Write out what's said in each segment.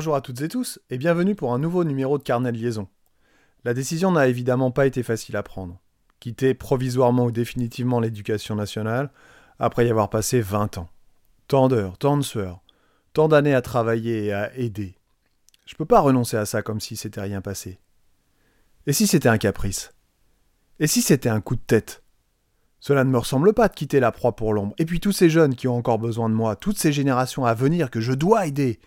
Bonjour à toutes et tous, et bienvenue pour un nouveau numéro de Carnet liaison. La décision n'a évidemment pas été facile à prendre. Quitter provisoirement ou définitivement l'éducation nationale, après y avoir passé 20 ans. Tant d'heures, tant de sueurs, tant d'années à travailler et à aider. Je peux pas renoncer à ça comme si c'était rien passé. Et si c'était un caprice? Et si c'était un coup de tête? Cela ne me ressemble pas de quitter la proie pour l'ombre. Et puis tous ces jeunes qui ont encore besoin de moi, toutes ces générations à venir que je dois aider,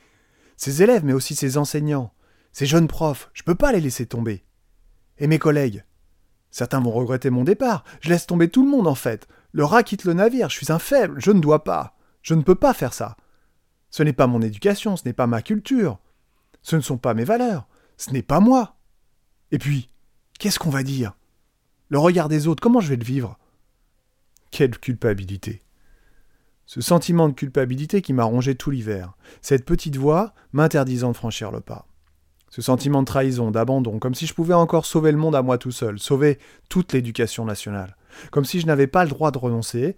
ses élèves, mais aussi ses enseignants, ses jeunes profs, je peux pas les laisser tomber. Et mes collègues Certains vont regretter mon départ. Je laisse tomber tout le monde en fait. Le rat quitte le navire, je suis un faible, je ne dois pas. Je ne peux pas faire ça. Ce n'est pas mon éducation, ce n'est pas ma culture. Ce ne sont pas mes valeurs. Ce n'est pas moi. Et puis, qu'est-ce qu'on va dire? Le regard des autres, comment je vais le vivre? Quelle culpabilité. Ce sentiment de culpabilité qui m'a rongé tout l'hiver, cette petite voix m'interdisant de franchir le pas. Ce sentiment de trahison, d'abandon, comme si je pouvais encore sauver le monde à moi tout seul, sauver toute l'éducation nationale, comme si je n'avais pas le droit de renoncer,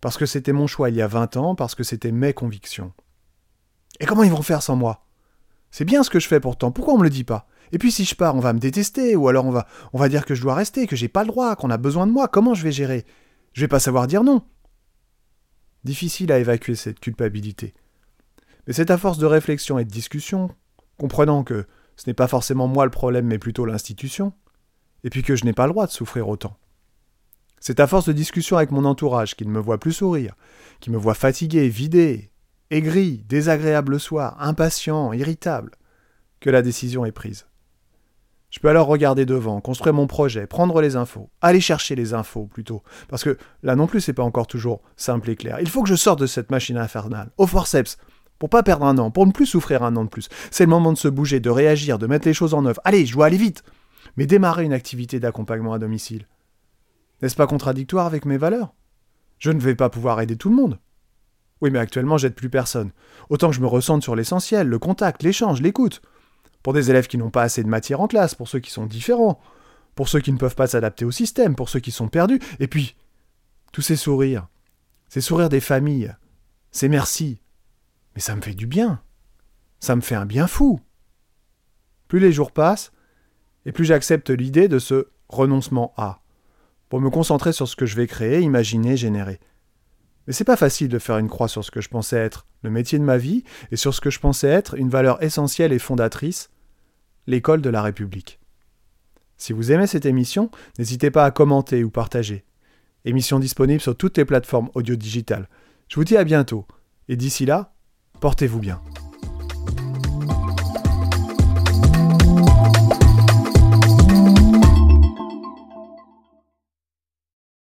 parce que c'était mon choix il y a 20 ans, parce que c'était mes convictions. Et comment ils vont faire sans moi? C'est bien ce que je fais pourtant, pourquoi on me le dit pas? Et puis si je pars, on va me détester, ou alors on va, on va dire que je dois rester, que j'ai pas le droit, qu'on a besoin de moi, comment je vais gérer? Je vais pas savoir dire non. Difficile à évacuer cette culpabilité. Mais c'est à force de réflexion et de discussion, comprenant que ce n'est pas forcément moi le problème, mais plutôt l'institution, et puis que je n'ai pas le droit de souffrir autant. C'est à force de discussion avec mon entourage qui ne me voit plus sourire, qui me voit fatigué, vidé, aigri, désagréable le soir, impatient, irritable, que la décision est prise. Je peux alors regarder devant, construire mon projet, prendre les infos, aller chercher les infos plutôt, parce que là non plus c'est pas encore toujours simple et clair. Il faut que je sorte de cette machine infernale, au forceps, pour pas perdre un an, pour ne plus souffrir un an de plus. C'est le moment de se bouger, de réagir, de mettre les choses en œuvre. Allez, je dois aller vite, mais démarrer une activité d'accompagnement à domicile. N'est-ce pas contradictoire avec mes valeurs? Je ne vais pas pouvoir aider tout le monde. Oui, mais actuellement j'aide plus personne. Autant que je me ressente sur l'essentiel, le contact, l'échange, l'écoute pour des élèves qui n'ont pas assez de matière en classe, pour ceux qui sont différents, pour ceux qui ne peuvent pas s'adapter au système, pour ceux qui sont perdus, et puis tous ces sourires, ces sourires des familles, ces merci. Mais ça me fait du bien. Ça me fait un bien fou. Plus les jours passent, et plus j'accepte l'idée de ce renoncement à, pour me concentrer sur ce que je vais créer, imaginer, générer. Mais c'est pas facile de faire une croix sur ce que je pensais être le métier de ma vie et sur ce que je pensais être une valeur essentielle et fondatrice, l'école de la République. Si vous aimez cette émission, n'hésitez pas à commenter ou partager. Émission disponible sur toutes les plateformes audio digitales. Je vous dis à bientôt, et d'ici là, portez-vous bien.